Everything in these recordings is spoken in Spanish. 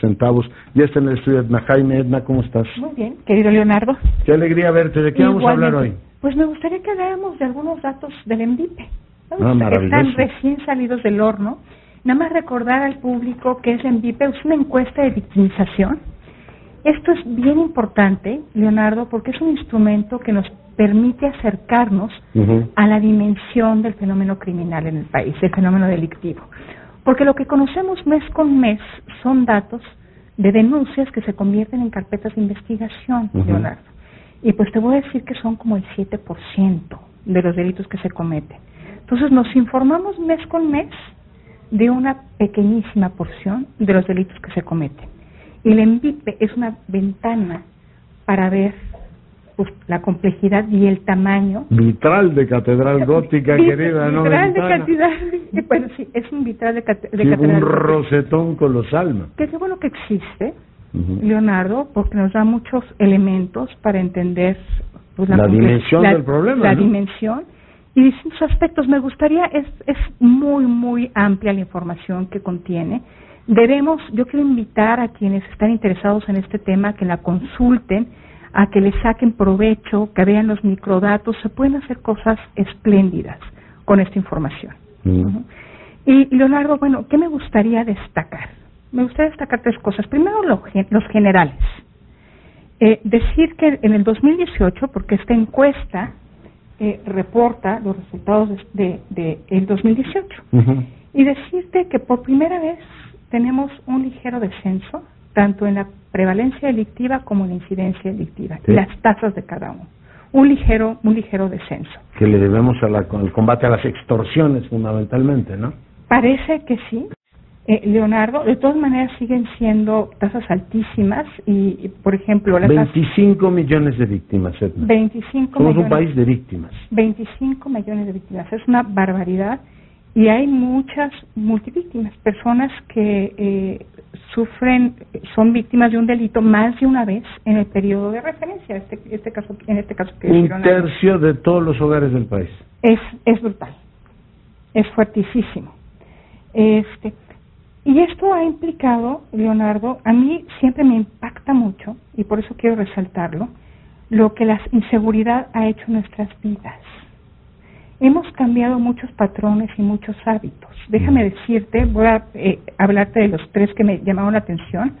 centavos. Ya está en el estudio Edna Jaime. Edna, ¿cómo estás? Muy bien, querido Leonardo. Qué alegría verte. ¿De qué vamos a hablar hoy? Pues me gustaría que habláramos de algunos datos del MDIPE. Ah, Están recién salidos del horno. Nada más recordar al público que es MDIPE es una encuesta de victimización. Esto es bien importante, Leonardo, porque es un instrumento que nos permite acercarnos a la dimensión del fenómeno criminal en el país, del fenómeno delictivo. Porque lo que conocemos mes con mes son datos de denuncias que se convierten en carpetas de investigación, Leonardo. Y pues te voy a decir que son como el 7% de los delitos que se cometen. Entonces nos informamos mes con mes de una pequeñísima porción de los delitos que se cometen. Y el ENVIPE es una ventana para ver pues, la complejidad y el tamaño. Vitral de catedral gótica, querida, ¿no? Vitral de catedral, bueno, sí, es un vitral de, catedral. Un rosetón colosal. Que es bueno que existe, Leonardo, porque nos da muchos elementos para entender pues, la, dimensión del problema. La dimensión y distintos aspectos. Me gustaría, es, es muy, muy amplia la información que contiene. Debemos, yo quiero invitar a quienes están interesados en este tema que la consulten a que le saquen provecho, que vean los microdatos, se pueden hacer cosas espléndidas con esta información. Mm. Y Leonardo, bueno, ¿qué me gustaría destacar? Me gustaría destacar tres cosas. Primero, los generales. Eh, decir que en el 2018, porque esta encuesta eh, reporta los resultados de, de, el 2018, y decirte que por primera vez tenemos un ligero descenso tanto en la prevalencia delictiva como en la incidencia delictiva, las tasas de cada uno. Un ligero, un ligero descenso. Que le debemos al combate a las extorsiones fundamentalmente, ¿no? Parece que sí. Eh, Leonardo, de todas maneras siguen siendo tasas altísimas y, por ejemplo... Las 25 millones de víctimas, Edna. 25 Somos un país de víctimas. 25 millones de víctimas, es una barbaridad y hay muchas multivíctimas, personas que eh, sufren, son víctimas de un delito más de una vez en el periodo de referencia, este, este caso, en este caso que un tercio de todos los hogares del país. Es, es brutal, es fuertísimo. Este, y esto ha implicado, Leonardo, a mí siempre me impacta mucho, y por eso quiero resaltarlo, lo que la inseguridad ha hecho en nuestras vidas hemos cambiado muchos patrones y muchos hábitos. Déjame decirte, voy a eh, hablarte de los tres que me llamaron la atención.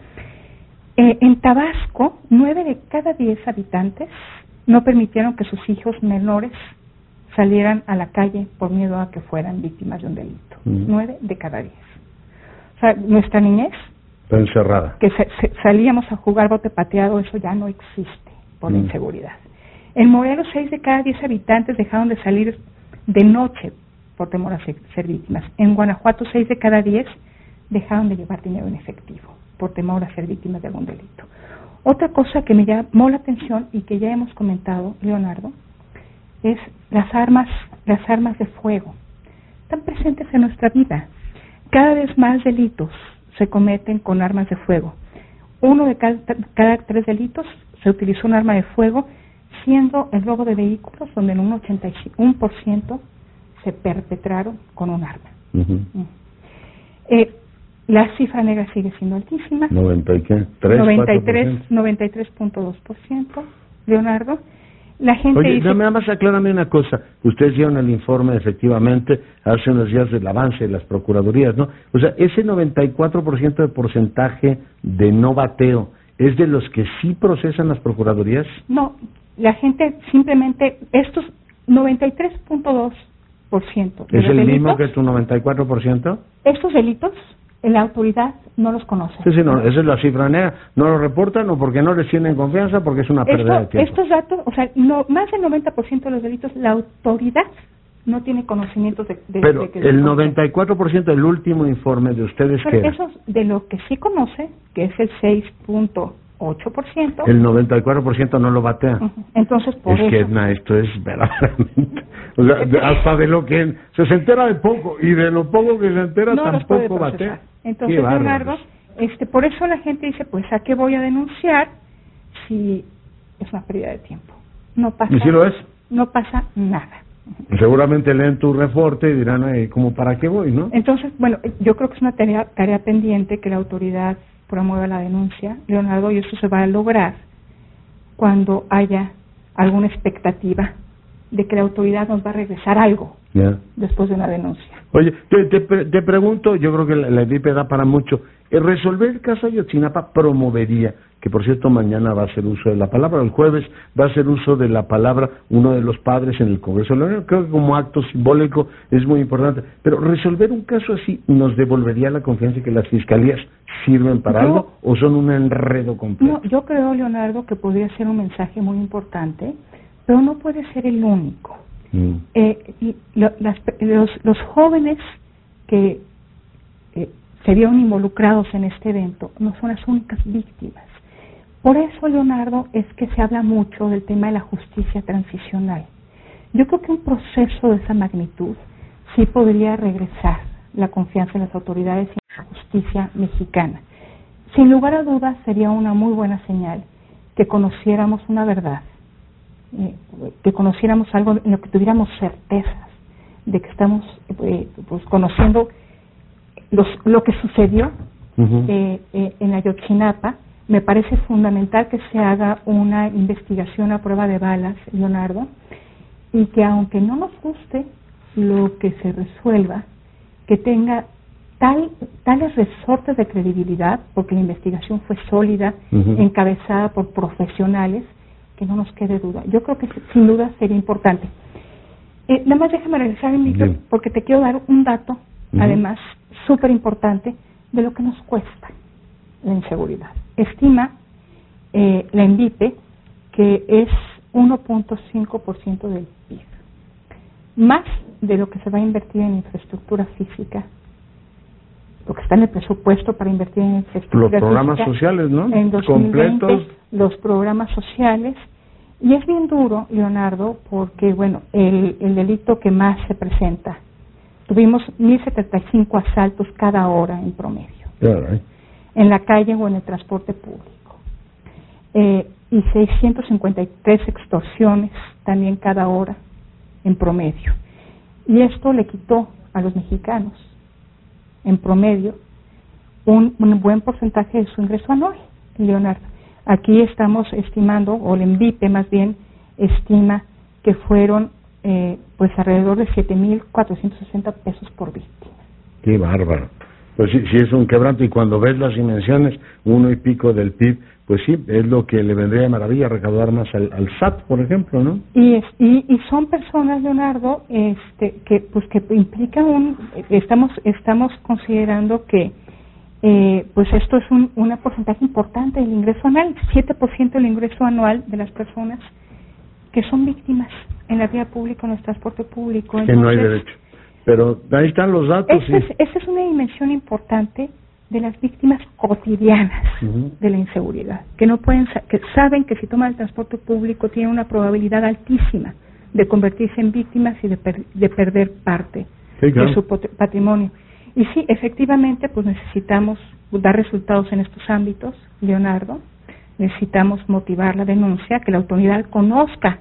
Eh, en Tabasco, nueve de cada diez habitantes no permitieron que sus hijos menores salieran a la calle por miedo a que fueran víctimas de un delito. Nueve de cada diez. O sea, nuestra niñez... encerrada. Que salíamos a jugar bote pateado, eso ya no existe por la inseguridad. En Morelos, seis de cada diez habitantes dejaron de salir de noche por temor a ser, víctimas. En Guanajuato, seis de cada diez dejaron de llevar dinero en efectivo por temor a ser víctimas de algún delito. Otra cosa que me llamó la atención y que ya hemos comentado, Leonardo, es las armas, las armas de fuego. Están presentes en nuestra vida. Cada vez más delitos se cometen con armas de fuego. Uno de cada, cada tres delitos se utilizó un arma de fuego siendo el robo de vehículos donde en un 81% se perpetraron con un arma. eh, la cifra negra sigue siendo altísima. 93.2%. 93.2%, Leonardo. La gente Oye, dice... nada más aclárame una cosa. Ustedes dieron el informe, efectivamente, hace unos días del avance de las procuradurías, ¿no? O sea, ese 94% de porcentaje de no bateo, ¿es de los que sí procesan las procuradurías? No, la gente simplemente, estos 93.2%. ¿Es el mismo que tu 94%? Estos delitos, la autoridad no los conoce. Sí, sí, no, esa es la cifra negra. No lo reportan o porque no les tienen confianza, porque es una pérdida de tiempo. Estos datos, o sea, no, más del 90% de los delitos, la autoridad no tiene conocimiento de, de Pero el 94% del último informe de ustedes Pero que eso de lo que sí conoce, que es el 6. 8%. El 94% no lo batea. Entonces, por es que esto es verdaderamente. O sea, hasta de lo que se, entera de poco y de lo poco que se entera tampoco batea. Entonces, este, por eso la gente dice: Pues, ¿a qué voy a denunciar si es una pérdida de tiempo? No pasa. ¿Y si lo es? No pasa nada. Seguramente leen tu reporte y dirán, ¿cómo para qué voy, no? Entonces, bueno, yo creo que es una tarea, tarea pendiente que la autoridad promueva la denuncia, Leonardo, y eso se va a lograr cuando haya alguna expectativa de que la autoridad nos va a regresar algo después de una denuncia. Oye, te, te, pregunto, yo creo que la, la da para mucho, resolver el caso Ayotzinapa promovería, que por cierto mañana va a hacer uso de la palabra, el jueves va a hacer uso de la palabra uno de los padres en el Congreso creo que como acto simbólico es muy importante, pero resolver un caso así nos devolvería la confianza que las fiscalías sirven para algo o son un enredo completo. No, yo creo, Leonardo, que podría ser un mensaje muy importante, pero no puede ser el único. Mm. Eh, y los, los jóvenes que eh, se vieron involucrados en este evento no son las únicas víctimas. Por eso, Leonardo, es que se habla mucho del tema de la justicia transicional. Yo creo que un proceso de esa magnitud sí podría regresar la confianza en las autoridades y en la justicia mexicana. Sin lugar a dudas, sería una muy buena señal que conociéramos una verdad, que conociéramos algo en lo que tuviéramos certezas de que estamos eh, pues, conociendo lo que sucedió eh, eh, en Ayotzinapa, me parece fundamental que se haga una investigación a prueba de balas, Leonardo, y que aunque no nos guste lo que se resuelva, que tenga tal, tales resortes de credibilidad, porque la investigación fue sólida, encabezada por profesionales, que no nos quede duda. Yo creo que sin duda sería importante. Eh, nada más déjame regresar el micro, porque te quiero dar un dato, además, súper importante de lo que nos cuesta la inseguridad. Estima eh, la ENVIPE que es 1.5% del PIB, más de lo que se va a invertir en infraestructura física, lo que está en el presupuesto para invertir en infraestructura los programas sociales, ¿no? En 2020, Completos. los programas sociales. Y es bien duro, Leonardo, porque, bueno, el, el delito que más se presenta Tuvimos 1.075 asaltos cada hora en promedio. En la calle o en el transporte público. Eh, y 653 extorsiones también cada hora en promedio. Y esto le quitó a los mexicanos, en promedio, un, un buen porcentaje de su ingreso anual, Leonardo. Aquí estamos estimando, o el ENVIPE más bien, estima que fueron eh, pues alrededor de 7.460 pesos por víctima. Qué bárbaro. Pues sí, sí es un quebranto y cuando ves las dimensiones, uno y pico del PIB, pues sí, es lo que le vendría de maravilla recaudar más al, SAT, por ejemplo, ¿no? Y, es, y, y, son personas, Leonardo, este, que pues que implican un, estamos estamos considerando que eh, pues esto es un, un porcentaje importante del ingreso anual, 7% del ingreso anual de las personas que son víctimas en la vía pública, en el transporte público. que no hay derecho. Pero ahí están los datos. Esa es, una dimensión importante de las víctimas cotidianas de la inseguridad, que no pueden, que saben que si toman el transporte público tienen una probabilidad altísima de convertirse en víctimas y de, de perder parte de su patrimonio. Y sí, efectivamente, pues necesitamos dar resultados en estos ámbitos, Leonardo. Necesitamos motivar la denuncia, que la autoridad conozca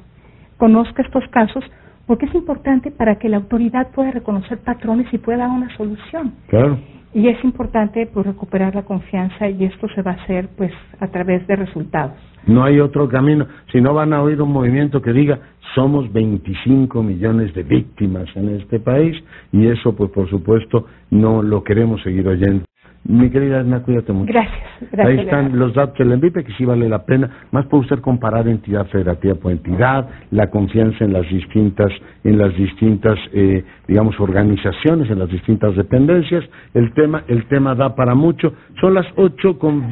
conozca estos casos, porque es importante para que la autoridad pueda reconocer patrones y pueda dar una solución. Claro. Y es importante pues recuperar la confianza y esto se va a hacer pues a través de resultados. No hay otro camino. Si no van a oír un movimiento que diga somos 25 millones de víctimas en este país y eso pues por supuesto no lo queremos seguir oyendo. Mi querida Edna, cuídate mucho. Gracias. gracias Ahí están los datos del ENVIPE, que sí vale la pena, más por usted comparar entidad federativa por entidad, la confianza en las distintas, en las distintas, eh, digamos, organizaciones, en las distintas dependencias. El tema, el tema da para mucho. Son las ocho con